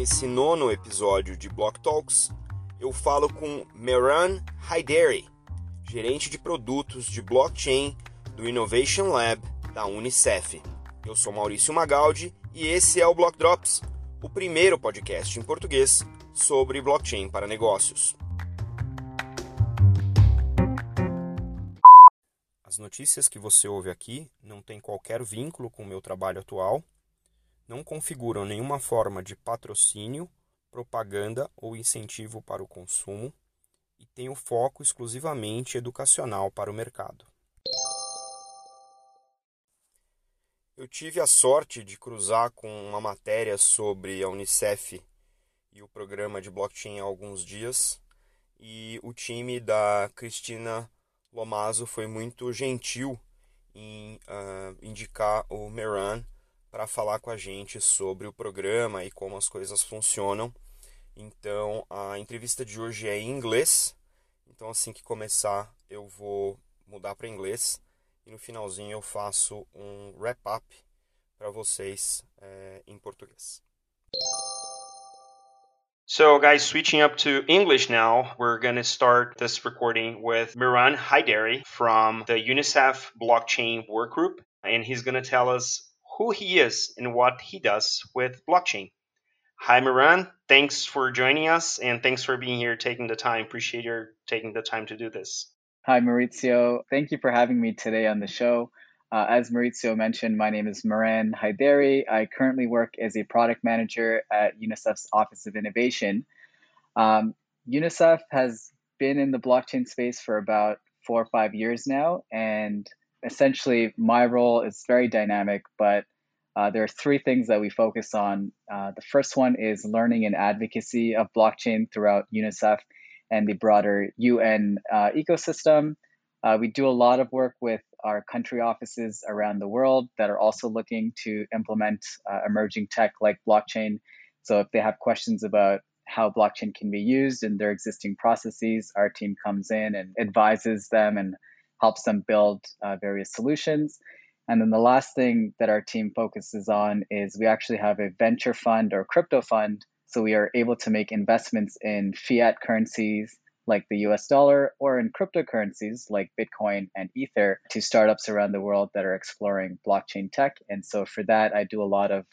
Nesse nono episódio de Block Talks, eu falo com Meran Haideri, gerente de produtos de blockchain do Innovation Lab da Unicef. Eu sou Maurício Magaldi e esse é o Block Drops, o primeiro podcast em português sobre blockchain para negócios. As notícias que você ouve aqui não têm qualquer vínculo com o meu trabalho atual, não configuram nenhuma forma de patrocínio, propaganda ou incentivo para o consumo e têm o foco exclusivamente educacional para o mercado. Eu tive a sorte de cruzar com uma matéria sobre a Unicef e o programa de blockchain há alguns dias, e o time da Cristina Lomazo foi muito gentil em uh, indicar o Meran para falar com a gente sobre o programa e como as coisas funcionam. Então, a entrevista de hoje é em inglês. Então, assim que começar, eu vou mudar para inglês e no finalzinho eu faço um wrap-up para vocês é, em português. So, guys, switching up to English now, we're going to start this recording with Miran Haideri from the UNICEF Blockchain Workgroup, and he's going to tell us who he is and what he does with blockchain. Hi, Mehran. Thanks for joining us, and thanks for being here, taking the time. Appreciate your taking the time to do this. Hi, Maurizio. Thank you for having me today on the show. Uh, as Maurizio mentioned, my name is Mehran Hydary. I currently work as a product manager at UNICEF's Office of Innovation. Um, UNICEF has been in the blockchain space for about four or five years now, and essentially my role is very dynamic, but uh, there are three things that we focus on. Uh, the first one is learning and advocacy of blockchain throughout UNICEF and the broader UN uh, ecosystem. Uh, we do a lot of work with our country offices around the world that are also looking to implement uh, emerging tech like blockchain. So if they have questions about how blockchain can be used in their existing processes, our team comes in and advises them and helps them build uh, various solutions. And then the last thing that our team focuses on is we actually have a venture fund or crypto fund. So we are able to make investments in fiat currencies like the US dollar or in cryptocurrencies like Bitcoin and Ether to startups around the world that are exploring blockchain tech. And so for that, I do a lot of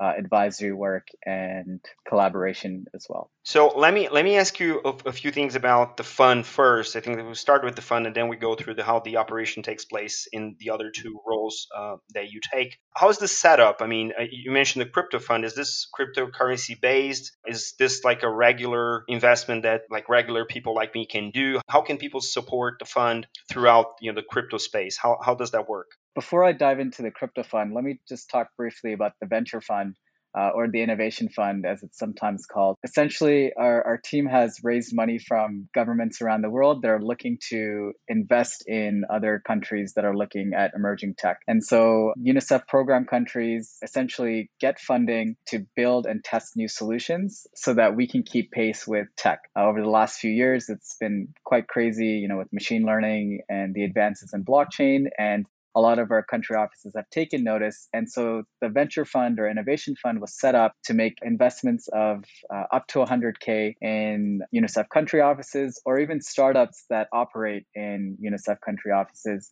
uh, advisory work and collaboration as well. So let me let me ask you a, a, few things about the fund first. I think that we'll start with the fund and then we go through the, how the operation takes place in the other two roles uh, that you take. How is this set up? I mean, uh, you mentioned the crypto fund. Is this cryptocurrency based? Is this like a regular investment that like regular people like me can do? How can people support the fund throughout you know the crypto space? How how does that work? Before I dive into the crypto fund, let me just talk briefly about the venture fund. Uh, or the Innovation Fund, as it's sometimes called. Essentially, our, our team has raised money from governments around the world that are looking to invest in other countries that are looking at emerging tech. And so, UNICEF program countries essentially get funding to build and test new solutions so that we can keep pace with tech. Uh, over the last few years, it's been quite crazy, you know, with machine learning and the advances in blockchain. And a lot of our country offices have taken notice. And so the venture fund or innovation fund was set up to make investments of uh, up to 100K in UNICEF country offices or even startups that operate in UNICEF country offices.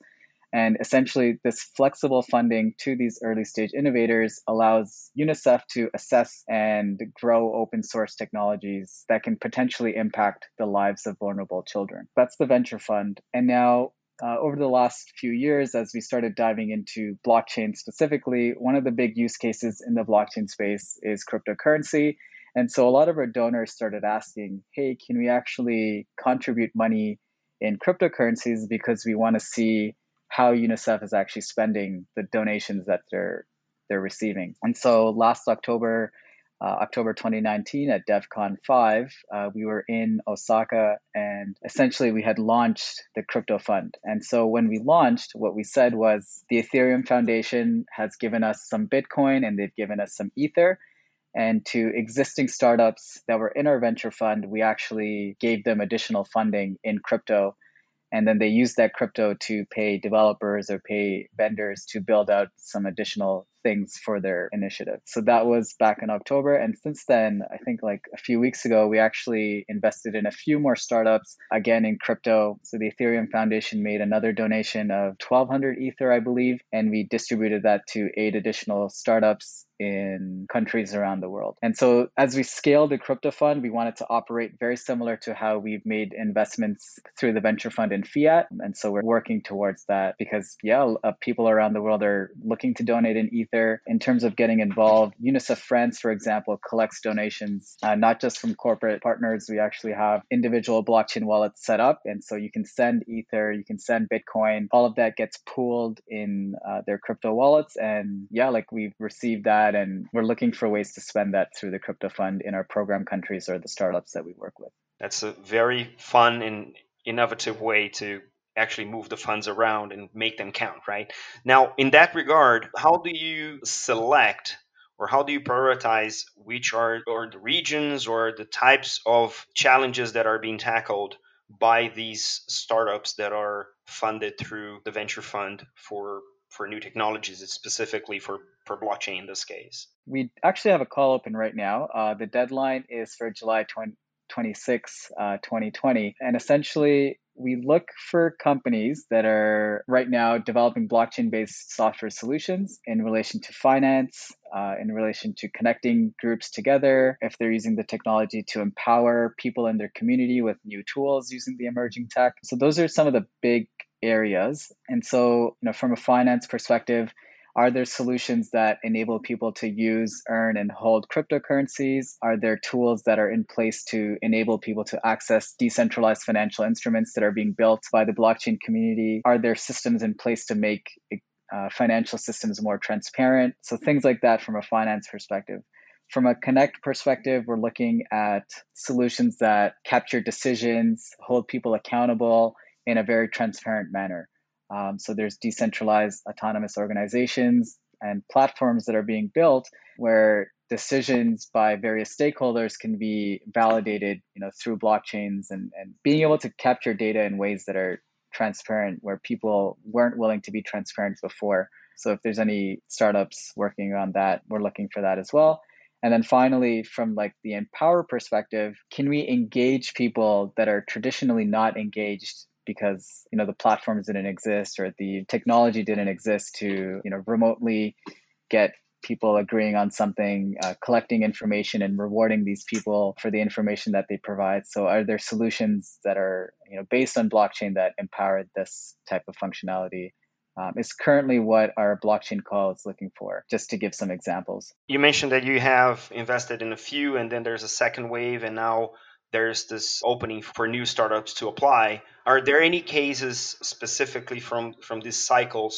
And essentially, this flexible funding to these early stage innovators allows UNICEF to assess and grow open source technologies that can potentially impact the lives of vulnerable children. That's the venture fund. And now uh, over the last few years, as we started diving into blockchain specifically, one of the big use cases in the blockchain space is cryptocurrency. And so a lot of our donors started asking, hey, can we actually contribute money in cryptocurrencies because we want to see how UNICEF is actually spending the donations that they're they're receiving. And so last October, uh, October 2019 at DevCon 5, uh, we were in Osaka and essentially we had launched the crypto fund. And so when we launched, what we said was the Ethereum Foundation has given us some Bitcoin and they've given us some Ether. And to existing startups that were in our venture fund, we actually gave them additional funding in crypto. And then they use that crypto to pay developers or pay vendors to build out some additional things for their initiative. So that was back in October. And since then, I think like a few weeks ago, we actually invested in a few more startups, again in crypto. So the Ethereum Foundation made another donation of 1200 Ether, I believe, and we distributed that to eight additional startups in countries around the world. And so as we scaled the crypto fund, we wanted to operate very similar to how we've made investments through the venture fund in fiat. And so we're working towards that because, yeah, uh, people around the world are looking to donate in Ether. In terms of getting involved, UNICEF France, for example, collects donations, uh, not just from corporate partners. We actually have individual blockchain wallets set up. And so you can send Ether, you can send Bitcoin. All of that gets pooled in uh, their crypto wallets. And yeah, like we've received that that. And we're looking for ways to spend that through the crypto fund in our program countries or the startups that we work with. That's a very fun and innovative way to actually move the funds around and make them count, right? Now, in that regard, how do you select or how do you prioritize which are or the regions or the types of challenges that are being tackled by these startups that are funded through the venture fund for for new technologies, it's specifically for, for blockchain in this case? We actually have a call open right now. Uh, the deadline is for July 20, 26, uh, 2020. And essentially, we look for companies that are right now developing blockchain based software solutions in relation to finance, uh, in relation to connecting groups together, if they're using the technology to empower people in their community with new tools using the emerging tech. So, those are some of the big areas. And so, you know, from a finance perspective, are there solutions that enable people to use, earn, and hold cryptocurrencies? Are there tools that are in place to enable people to access decentralized financial instruments that are being built by the blockchain community? Are there systems in place to make uh, financial systems more transparent? So, things like that from a finance perspective. From a connect perspective, we're looking at solutions that capture decisions, hold people accountable, in a very transparent manner. Um, so there's decentralized autonomous organizations and platforms that are being built where decisions by various stakeholders can be validated you know through blockchains and, and being able to capture data in ways that are transparent where people weren't willing to be transparent before. So if there's any startups working on that we're looking for that as well. And then finally from like the empower perspective can we engage people that are traditionally not engaged because you know the platforms didn't exist or the technology didn't exist to you know remotely get people agreeing on something, uh, collecting information and rewarding these people for the information that they provide. So, are there solutions that are you know based on blockchain that empower this type of functionality? Um, is currently what our blockchain call is looking for, just to give some examples. You mentioned that you have invested in a few, and then there's a second wave, and now there's this opening for new startups to apply. Are there any cases specifically from from these cycles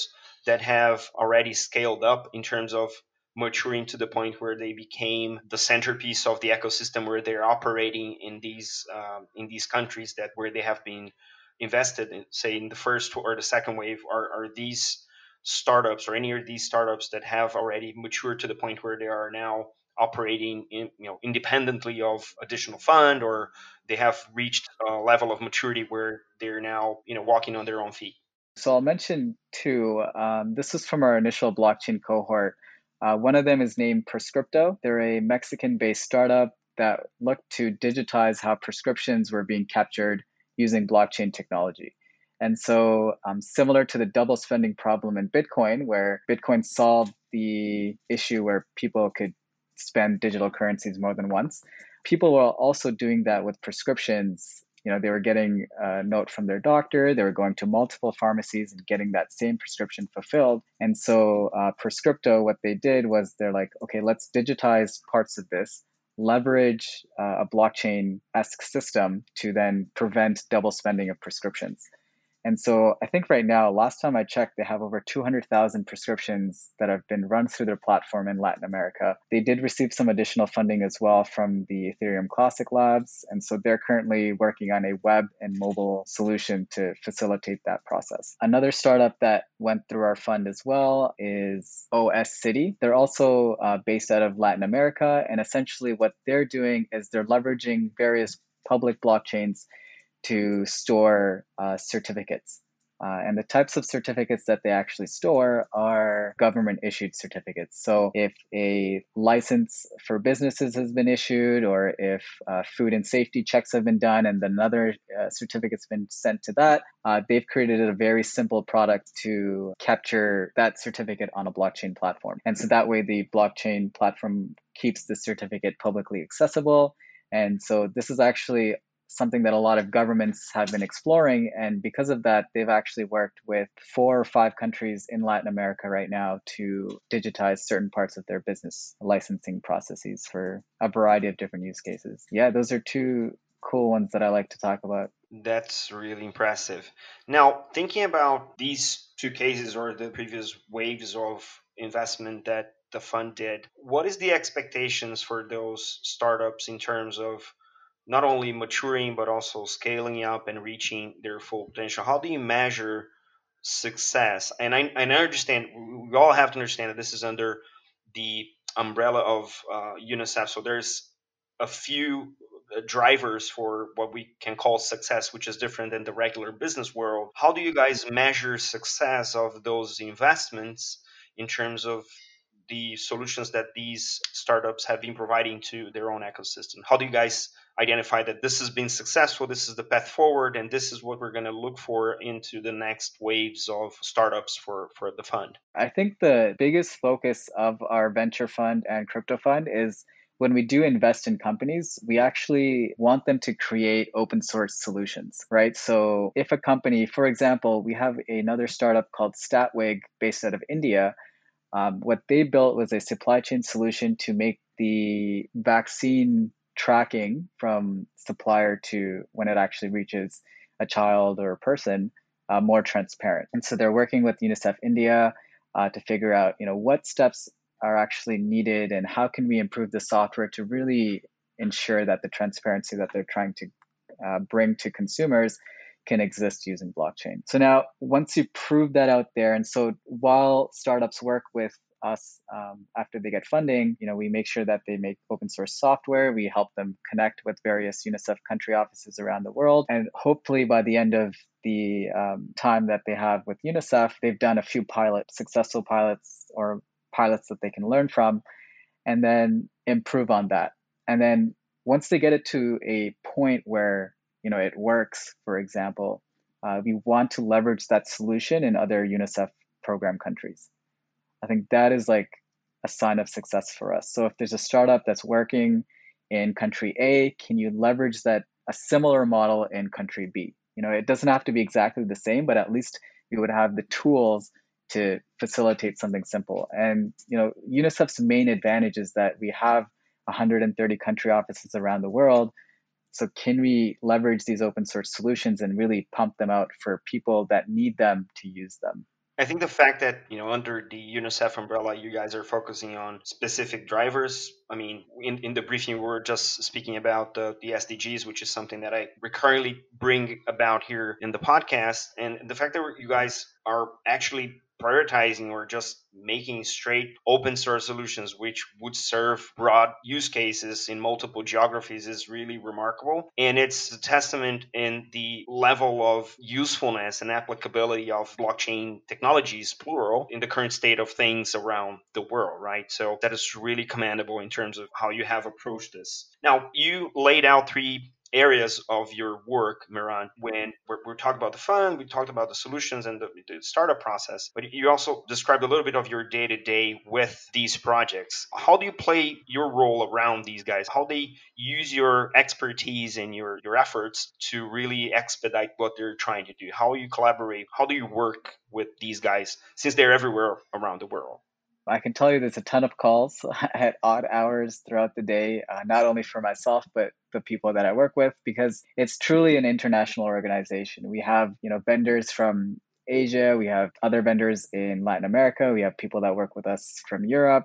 that have already scaled up in terms of maturing to the point where they became the centerpiece of the ecosystem where they're operating in these um, in these countries that where they have been invested in, say in the first or the second wave are, are these startups or any of these startups that have already matured to the point where they are now operating in, you know independently of additional fund or they have reached a level of maturity where they're now you know walking on their own feet? So i'll mention two. Um, this is from our initial blockchain cohort. Uh, one of them is named prescripto. They're a mexican based startup that looked to digitize how prescriptions were being captured using blockchain technology. And so, um, similar to the double spending problem in Bitcoin, where Bitcoin solved the issue where people could spend digital currencies more than once. People were also doing that with prescriptions. You know, they were getting a note from their doctor, they were going to multiple pharmacies and getting that same prescription fulfilled. And so, uh, Prescripto, what they did was they're like, okay, let's digitize parts of this, leverage uh, a blockchain esque system to then prevent double spending of prescriptions. And so I think right now, last time I checked, they have over 200,000 prescriptions that have been run through their platform in Latin America. They did receive some additional funding as well from the Ethereum Classic Labs. And so they're currently working on a web and mobile solution to facilitate that process. Another startup that went through our fund as well is OS City. They're also uh, based out of Latin America. And essentially, what they're doing is they're leveraging various public blockchains to store uh, certificates. Uh, and the types of certificates that they actually store are government issued certificates. So if a license for businesses has been issued, or if uh, food and safety checks have been done, and another uh, certificate's been sent to that, uh, they've created a very simple product to capture that certificate on a blockchain platform. And so that way, the blockchain platform keeps the certificate publicly accessible. And so this is actually something that a lot of governments have been exploring. And because of that, they've actually worked with four or five countries in Latin America right now to digitize certain parts of their business licensing processes for a variety of different use cases. Yeah, those are two cool ones that I like to talk about. That's really impressive. Now, thinking about these two cases or the previous waves of investment that the fund did, what is the expectations for those startups in terms of not only maturing but also scaling up and reaching their full potential. How do you measure success? And i, I understand we all have to understand that this is under the umbrella of uh, unicef. So there's a few uh, drivers for what we can call success which is different than the regular business world. How do you guys measure success of those investments in terms of the solutions that these startups have been providing to their own ecosystem? How do you guys identify that this has been successful, this is the path forward, and this is what we're going to look for into the next waves of startups for, for the fund? I think the biggest focus of our venture fund and crypto fund is when we do invest in companies, we actually want them to create open source solutions, right? So if a company, for example, we have another startup called Statwig based out of India. Um, what they built was a supply chain solution to make the vaccine tracking from supplier to when it actually reaches a child or a person uh, more transparent. And so they're working with UNICEF India uh, to figure out, you know, what steps are actually needed and how can we improve the software to really ensure that the transparency that they're trying to uh, bring to consumers can exist using blockchain. So now, once you prove that out there, and so while startups work with us um, after they get funding you know we make sure that they make open source software. We help them connect with various unicef country offices around the world. And hopefully by the end of the um, time that they have with unicef they've done a few pilots successful pilots or pilots that they can learn from and then improve on that. And then once they get it to a point where you know it works for example uh, we want to leverage that solution in other unicef program countries I think that is like a sign of success for us. So if there's a startup that's working in country A, can you leverage that a similar model in country B? You know, it doesn't have to be exactly the same, but at least you would have the tools to facilitate something simple. And you know, UNICEF's main advantage is that we have 130 country offices around the world. So can we leverage these open source solutions and really pump them out for people that need them to use them? I think the fact that, you know, under the UNICEF umbrella, you guys are focusing on specific drivers. I mean, in, in the briefing, we were just speaking about the, the SDGs, which is something that I recurrently bring about here in the podcast. And the fact that you guys are actually prioritizing or just making straight open source solutions which would serve broad use cases in multiple geographies is really remarkable. And it's a testament in the level of usefulness and applicability of blockchain technologies plural in the current state of things around the world right? So that is really commendable in terms of how you have approached this. Now you laid out three areas of your work, Mehran, when we're, we're, talking about the fund, we talked about the solutions and the, the startup process, but you also described a little bit of your day to day with these projects. How do you play your role around these guys? How they use your expertise and your, your efforts to really expedite what they're trying to do? How you collaborate? How do you work with these guys since they're everywhere around the world? I can tell you there's a ton of calls at odd hours throughout the day, uh, not only for myself, but the people that I work with, because it's truly an international organization. We have, you know, vendors from Asia, we have other vendors in Latin America, we have people that work with us from Europe.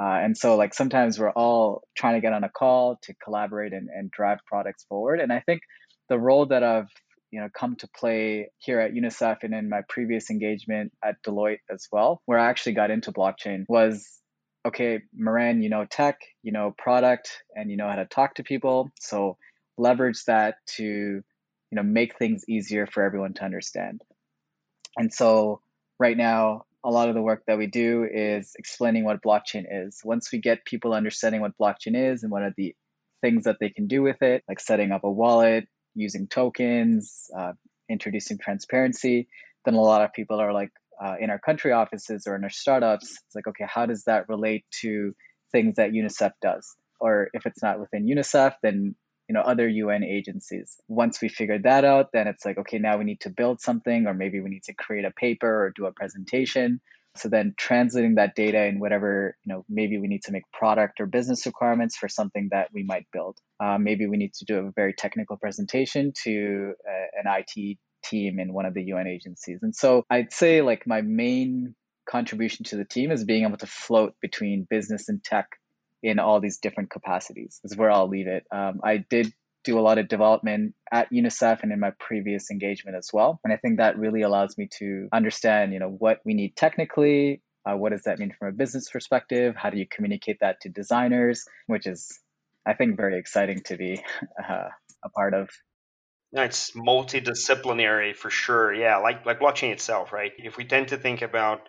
Uh, and so, like, sometimes we're all trying to get on a call to collaborate and, and drive products forward. And I think the role that I've you know come to play here at UNICEF and in my previous engagement at Deloitte as well, where I actually got into blockchain was okay, Mehran, you know tech, you know product, and you know how to talk to people. So leverage that to you know make things easier for everyone to understand. And so right now, a lot of the work that we do is explaining what blockchain is. Once we get people understanding what blockchain is and what are the things that they can do with it, like setting up a wallet, using tokens, uh, introducing transparency, then a lot of people are like, uh, in our country offices or in our startups, it's like, okay, how does that relate to things that UNICEF does? Or if it's not within UNICEF, then you know other UN agencies. Once we figured that out, then it's like, okay, now we need to build something, or maybe we need to create a paper or do a presentation. So then translating that data in whatever, you know, maybe we need to make product or business requirements for something that we might build. Uh, maybe we need to do a very technical presentation to uh, an IT team in one of the UN agencies. And so I'd say like my main contribution to the team is being able to float between business and tech in all these different capacities is where I'll leave it. Um, I did do a lot of development at UNICEF and in my previous engagement as well. And I think that really allows me to understand, you know, what we need technically, uh, what does that mean from a business perspective? How do you communicate that to designers? Which is, I think, very exciting to be uh, a part of. it's multidisciplinary for sure. Yeah, like like blockchain itself, right? If we tend to think about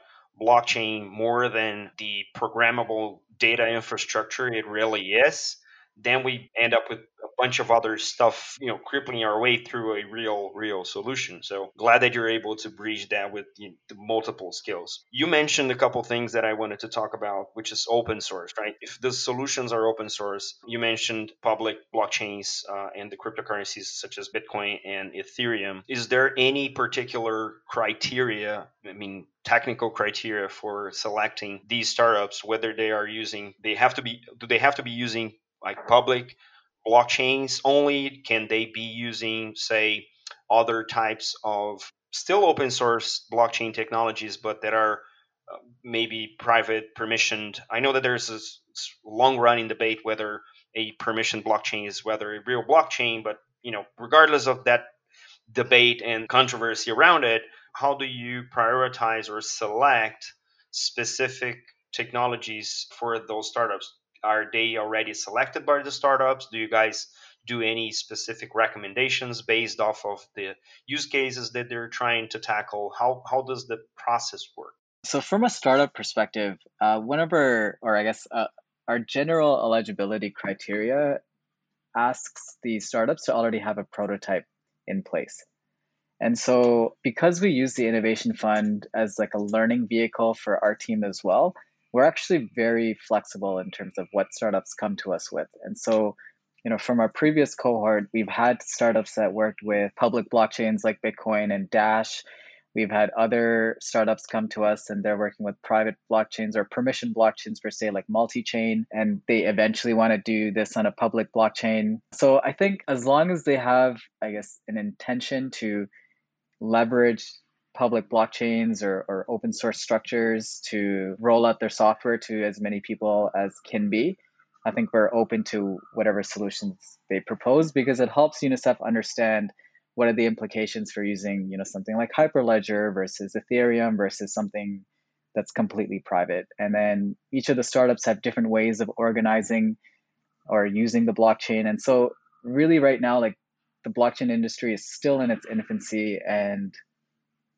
blockchain more than the programmable data infrastructure it really is, then we end up with bunch of other stuff, you know, crippling our way through a real, real solution. So glad that you're able to bridge that with you know, the multiple skills. You mentioned a couple things that I wanted to talk about, which is open source, right? If the solutions are open source, you mentioned public blockchains uh, and the cryptocurrencies such as Bitcoin and Ethereum. Is there any particular criteria? I mean, technical criteria for selecting these startups whether they are using they have to be do they have to be using like public blockchains only? Can they be using, say, other types of still open source blockchain technologies, but that are uh, maybe private permissioned? I know that there's this long running debate whether a permissioned blockchain is whether a real blockchain, but you know, regardless of that debate and controversy around it, how do you prioritize or select specific technologies for those startups? Are they already selected by the startups? Do you guys do any specific recommendations based off of the use cases that they're trying to tackle? How how does the process work? So from a startup perspective, uh, whenever, or I guess, uh, our general eligibility criteria asks the startups to already have a prototype in place. And so because we use the innovation fund as like a learning vehicle for our team as well, we're actually very flexible in terms of what startups come to us with. And so, you know, from our previous cohort, we've had startups that worked with public blockchains like Bitcoin and Dash. We've had other startups come to us and they're working with private blockchains or permission blockchains per se, like multi chain, and they eventually want to do this on a public blockchain. So I think as long as they have, I guess, an intention to leverage public blockchains or, or open source structures to roll out their software to as many people as can be. I think we're open to whatever solutions they propose because it helps UNICEF understand what are the implications for using, you know, something like Hyperledger versus Ethereum versus something that's completely private. And then each of the startups have different ways of organizing or using the blockchain. And so really right now, like the blockchain industry is still in its infancy and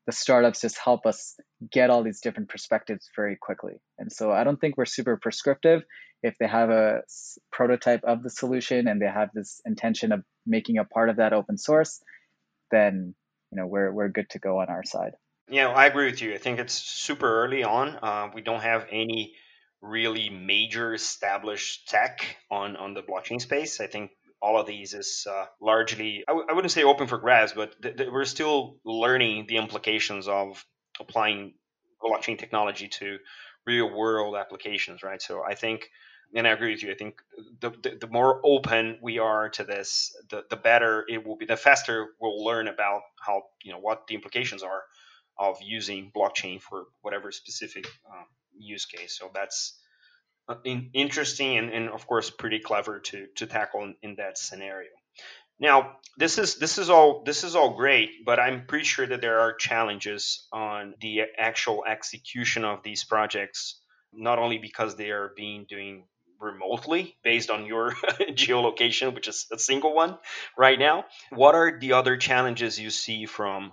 the startups just help us get all these different perspectives very quickly. And so I don't think we're super prescriptive. If they have a prototype of the solution and they have this intention of making a part of that open source, then you know we're we're good to go on our side. Yeah, I agree with you. I think it's super early on. Uh, we don't have any really major established tech on on the blockchain space. I think all of these is uh, largely, I w- I wouldn't say open for grabs, but th- th- we're still learning the implications of applying blockchain technology to real world applications, right? So I think, and I agree with you, I think the, the, the more open we are to this, the, the better it will be, the faster we'll learn about how, you know, what the implications are of using blockchain for whatever specific um, use case. So that's, Uh, in, interesting and, and of course pretty clever to to tackle in, in that scenario. Now, this is this is all this is all great, but I'm pretty sure that there are challenges on the actual execution of these projects. Not only because they are being doing remotely based on your geolocation, which is a single one right now. What are the other challenges you see from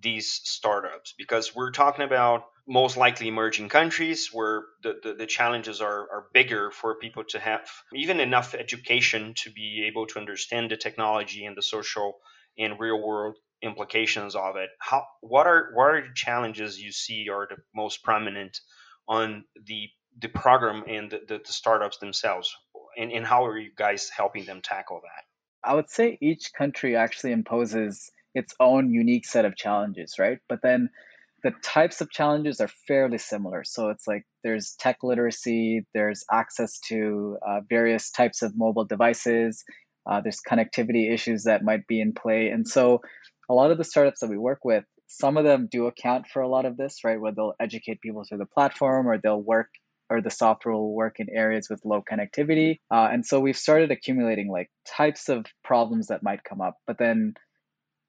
these startups? Because we're talking about most likely emerging countries where the, the, the, challenges are, are bigger for people to have even enough education to be able to understand the technology and the social and real world implications of it. How what are what are the challenges you see are the most prominent on the the program and the, the, the startups themselves? And, and how are you guys helping them tackle that? I would say each country actually imposes its own unique set of challenges, right? But then the types of challenges are fairly similar. So it's like there's tech literacy, there's access to uh, various types of mobile devices, uh, there's connectivity issues that might be in play. And so a lot of the startups that we work with, some of them do account for a lot of this, right? Where they'll educate people through the platform or they'll work or the software will work in areas with low connectivity. Uh, and so we've started accumulating like types of problems that might come up. But then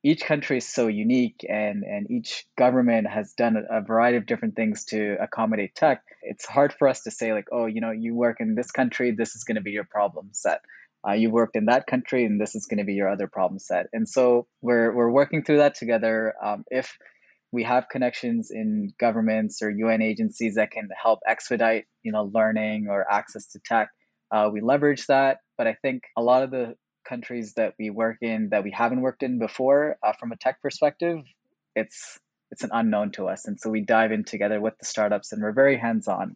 each country is so unique and, and each government has done a variety of different things to accommodate tech. It's hard for us to say, like, oh, you know, you work in this country, this is going to be your problem set. Uh, you worked in that country and this is going to be your other problem set. And so we're, we're working through that together. Um, if we have connections in governments or un agencies that can help expedite you know learning or access to tech uh, we leverage that. But i think a lot of the countries that we work in that we haven't worked in before uh, from a tech perspective it's it's an unknown to us and so we dive in together with the startups and we're very hands on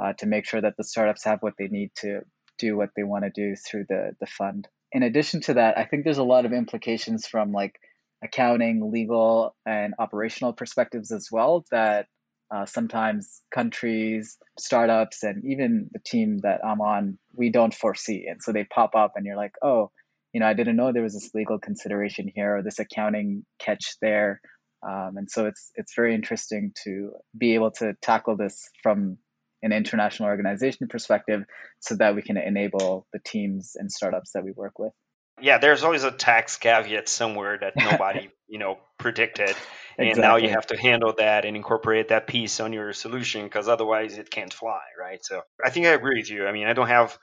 uh, to make sure that the startups have what they need to do what they want to do through the the fund. In addition to that, I think there's a lot of implications from like accounting, legal, and operational perspectives as well that uh, sometimes countries, startups, and even the team that I'm on, we don't foresee. And so they pop up, and you're like, oh, you know, I didn't know there was this legal consideration here or this accounting catch there. Um, and so it's it's very interesting to be able to tackle this from an international organization perspective so that we can enable the teams and startups that we work with yeah there's always a tax caveat somewhere that nobody you know predicted and exactly. now you have to handle that and incorporate that piece on your solution because otherwise it can't fly right so i think i agree with you i mean i don't have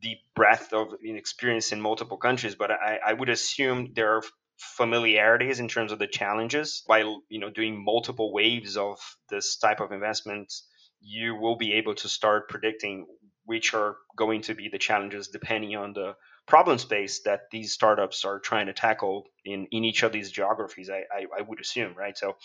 the breadth of experience in multiple countries but i, I would assume there are familiarities in terms of the challenges by you know doing multiple waves of this type of investment you will be able to start predicting which are going to be the challenges depending on the problem space that these startups are trying to tackle in, in each of these geographies, I, I, I would assume, right? So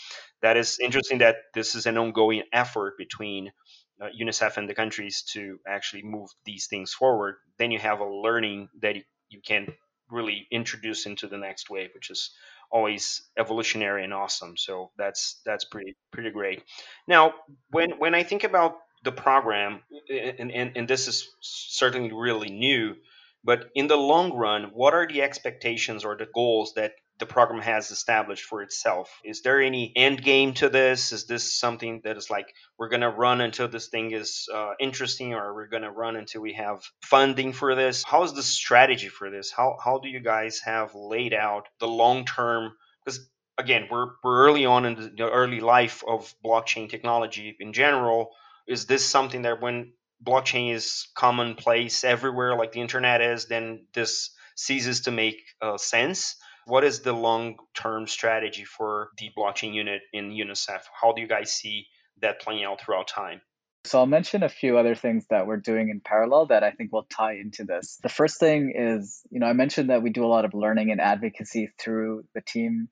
that is interesting that this is an ongoing effort between Uh, UNICEF and the countries to actually move these things forward. Then you have a learning that you, you can really introduce into the next wave, which is always evolutionary and awesome. So that's that's pretty pretty great. Now, when when I think about the program, and, and, and this is certainly really new, but in the long run, what are the expectations or the goals that the program has established for itself. Is there any end game to this? Is this something that is like we're to run until this thing is uh, interesting, or we're to run until we have funding for this? How is the strategy for this? How how do you guys have laid out the long term? Because again, we're we're early on in the early life of blockchain technology in general. Is this something that when blockchain is commonplace everywhere, like the internet is, then this ceases to make uh, sense? What is the long term strategy for the blockchain unit in UNICEF? How do you guys see that playing out throughout time? So I'll mention a few other things that we're doing in parallel that I think will tie into this. The first thing is, you know, I mentioned that we do a lot of learning and advocacy through the team.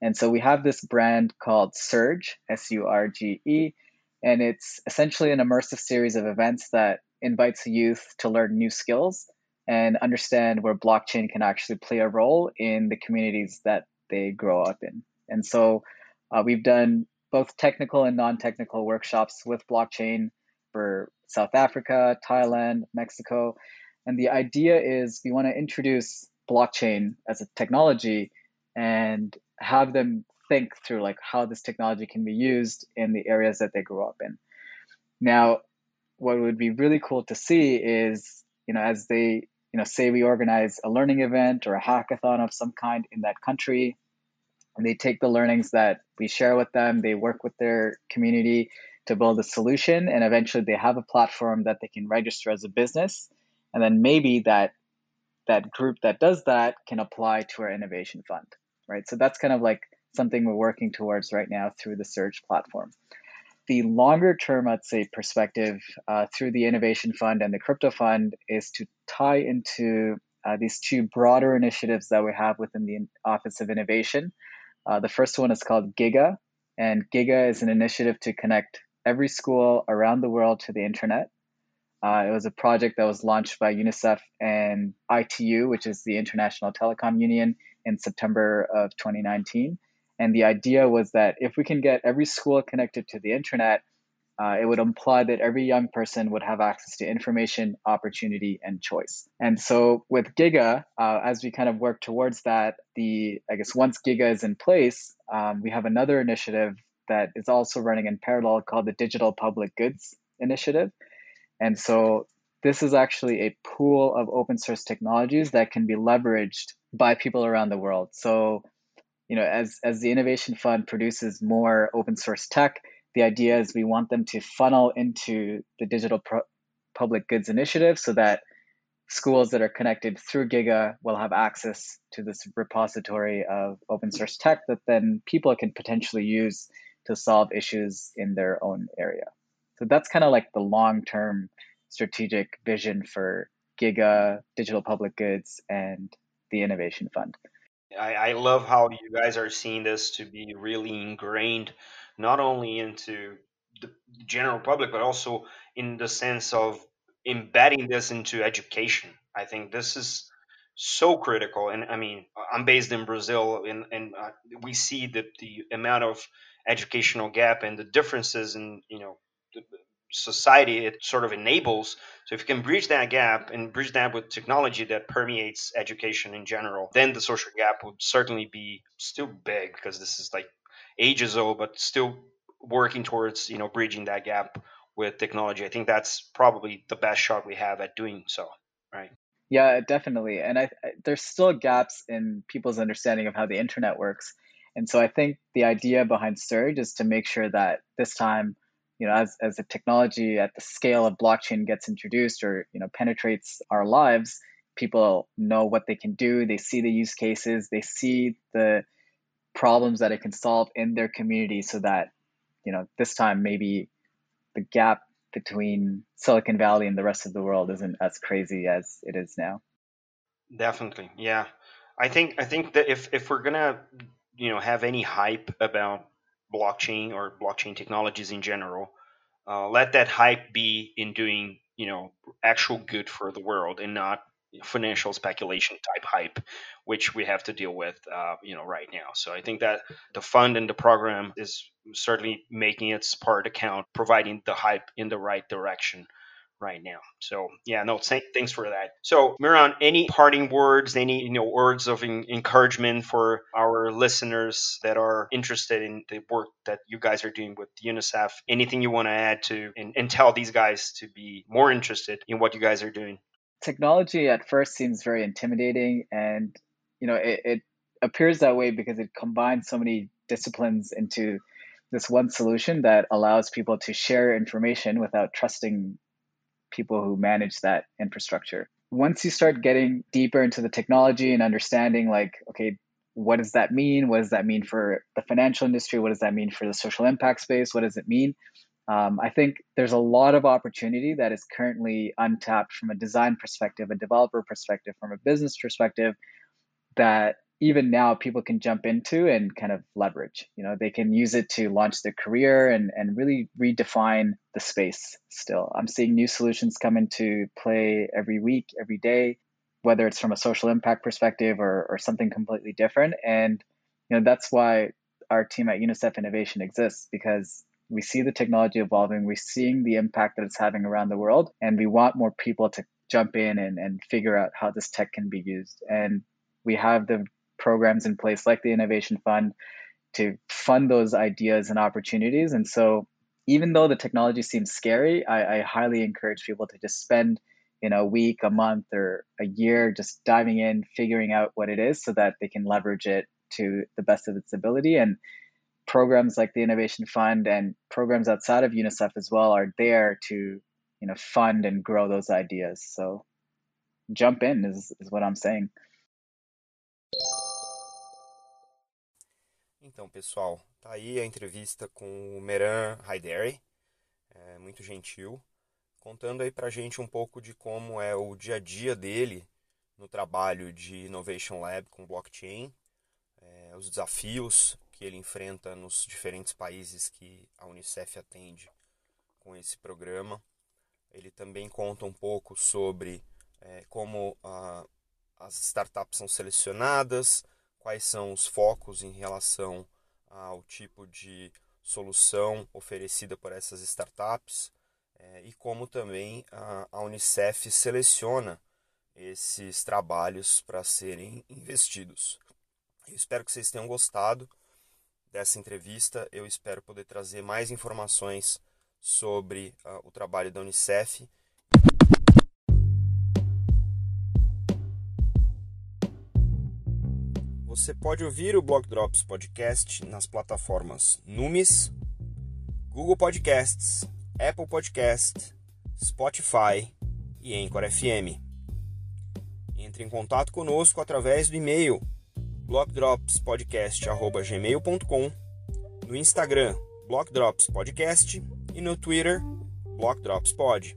And so we have this brand called Surge, S U R G E, and it's essentially an immersive series of events that invites youth to learn new skills and understand where blockchain can actually play a role in the communities that they grow up in. And so uh, we've done both technical and non technical workshops with blockchain for South Africa, Thailand, Mexico. And the idea is we want to introduce blockchain as a technology and have them think through like how this technology can be used in the areas that they grew up in. Now, what would be really cool to see is, you know, as they you know, say we organize a learning event or a hackathon of some kind in that country, and they take the learnings that we share with them, they work with their community to build a solution, and eventually they have a platform that they can register as a business. and then maybe that that group that does that can apply to our innovation fund, right? So that's kind of like something we're working towards right now through the Surge platform. The longer term, I'd say, perspective uh, through the Innovation Fund and the Crypto Fund is to tie into uh, these two broader initiatives that we have within the Office of Innovation. Uh, the first one is called GIGA, and GIGA is an initiative to connect every school around the world to the internet. Uh, it was a project that was launched by UNICEF and ITU, which is the International Telecom Union, in September of 2019. And the idea was that if we can get every school connected to the internet, uh, it would imply that every young person would have access to information, opportunity, and choice. And so with Giga, uh, as we kind of work towards that, the I guess once Giga is in place, um, we have another initiative that is also running in parallel called the Digital Public Goods Initiative. And so this is actually a pool of open source technologies that can be leveraged by people around the world. So, you know, as as the Innovation Fund produces more open source tech, the idea is we want them to funnel into the digital Pro- public goods initiative so that schools that are connected through giga will have access to this repository of open source tech that then people can potentially use to solve issues in their own area. So that's kind of like the long term strategic vision for giga digital public goods and the innovation fund I, I love how you guys are seeing this to be really ingrained not only into the general public, but also in the sense of embedding this into education. I think this is so critical. And I mean, I'm based in Brazil, and, and uh, we see that the amount of educational gap and the differences in you know society it sort of enables. So if you can bridge that gap and bridge that with technology that permeates education in general, then the social gap would certainly be still big because this is like ages old, but still working towards you know bridging that gap with technology. I think that's probably the best shot we have at doing so. Right. Yeah, definitely. And I, there's still gaps in people's understanding of how the internet works. And so I think the idea behind Surge is to make sure that this time, you know, as, as the technology at the scale of blockchain gets introduced or, you know, penetrates our lives, people know what they can do. They see the use cases. They see the problems that it can solve in their community so that you know this time maybe the gap between silicon valley and the rest of the world isn't as crazy as it is now definitely yeah i think i think that if if we're gonna you know have any hype about blockchain or blockchain technologies in general uh, let that hype be in doing you know actual good for the world and not financial speculation type hype, which we have to deal with, uh, you know, right now. So I think that the fund and the program is certainly making its part account, providing the hype in the right direction right now. So yeah, no, thanks for that. So Mehran, any parting words, any you know words of encouragement for our listeners that are interested in the work that you guys are doing with UNICEF? Anything you want to add to and, and tell these guys to be more interested in what you guys are doing? technology at first seems very intimidating and you know it, it appears that way because it combines so many disciplines into this one solution that allows people to share information without trusting people who manage that infrastructure. Once you start getting deeper into the technology and understanding like okay what does that mean? What does that mean for the financial industry? What does that mean for the social impact space? What does it mean? Um, I think there's a lot of opportunity that is currently untapped from a design perspective, a developer perspective, from a business perspective, that even now people can jump into and kind of leverage. You know, they can use it to launch their career and, and really redefine the space still. I'm seeing new solutions come into play every week, every day, whether it's from a social impact perspective or, or something completely different. And, you know, that's why our team at UNICEF Innovation exists because we see the technology evolving, we're seeing the impact that it's having around the world, and we want more people to jump in and, and figure out how this tech can be used. And we have the programs in place like the Innovation Fund to fund those ideas and opportunities. And so even though the technology seems scary, I, I highly encourage people to just spend you know a week, a month, or a year just diving in, figuring out what it is so that they can leverage it to the best of its ability and programs like the Innovation Fund and programs outside of UNICEF as well are there to you know fund and grow those ideas. So jump in is, is what I'm saying. Então, pessoal, tá aí a entrevista com o Meran Haidari, é, muito gentil, contando aí pra gente um pouco de como é o dia a dia dele no trabalho de Innovation Lab com blockchain, é, os desafios que ele enfrenta nos diferentes países que a Unicef atende com esse programa. Ele também conta um pouco sobre é, como a, as startups são selecionadas, quais são os focos em relação ao tipo de solução oferecida por essas startups é, e como também a, a Unicef seleciona esses trabalhos para serem investidos. Eu espero que vocês tenham gostado dessa entrevista. Eu espero poder trazer mais informações sobre uh, o trabalho da Unicef Você pode ouvir o Block Drops Podcast nas plataformas Numis, Google Podcasts, Apple Podcast, Spotify e Anchor FM. Entre em contato conosco através do e-mail blockdropspodcast.gmail.com, no Instagram Block Drops Podcast e no Twitter Block Drops Pod.